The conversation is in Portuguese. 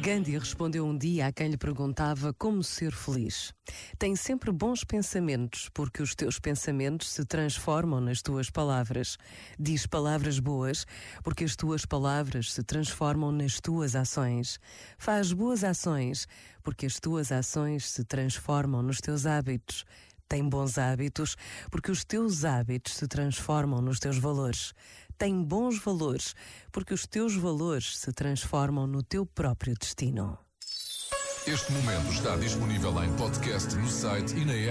Gandhi respondeu um dia a quem lhe perguntava como ser feliz. Tem sempre bons pensamentos, porque os teus pensamentos se transformam nas tuas palavras. Diz palavras boas, porque as tuas palavras se transformam nas tuas ações. Faz boas ações, porque as tuas ações se transformam nos teus hábitos. Tem bons hábitos, porque os teus hábitos se transformam nos teus valores. Tem bons valores, porque os teus valores se transformam no teu próprio destino. Este momento está disponível em podcast no site e na app.